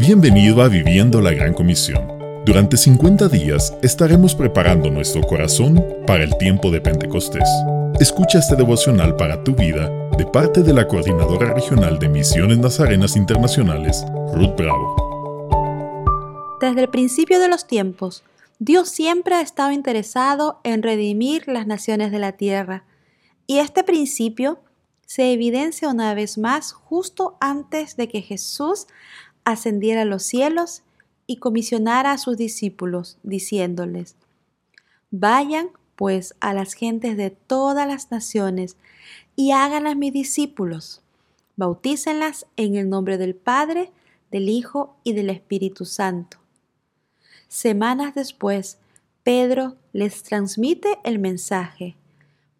Bienvenido a Viviendo la Gran Comisión. Durante 50 días estaremos preparando nuestro corazón para el tiempo de Pentecostés. Escucha este devocional para tu vida de parte de la Coordinadora Regional de Misiones Nazarenas Internacionales, Ruth Bravo. Desde el principio de los tiempos, Dios siempre ha estado interesado en redimir las naciones de la tierra. Y este principio se evidencia una vez más justo antes de que Jesús ascendiera a los cielos y comisionara a sus discípulos, diciéndoles, Vayan pues a las gentes de todas las naciones y háganlas mis discípulos. Bautícenlas en el nombre del Padre, del Hijo y del Espíritu Santo. Semanas después, Pedro les transmite el mensaje.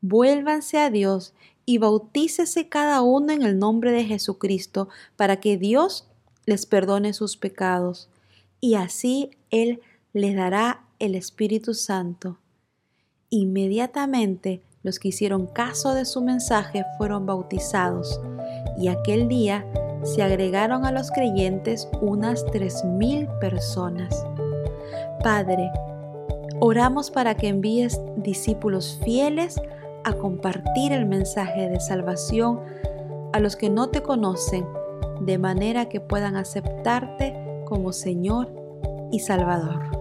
Vuélvanse a Dios y bautícese cada uno en el nombre de Jesucristo para que Dios les perdone sus pecados, y así Él les dará el Espíritu Santo. Inmediatamente los que hicieron caso de su mensaje fueron bautizados, y aquel día se agregaron a los creyentes unas tres mil personas. Padre, oramos para que envíes discípulos fieles a compartir el mensaje de salvación a los que no te conocen de manera que puedan aceptarte como Señor y Salvador.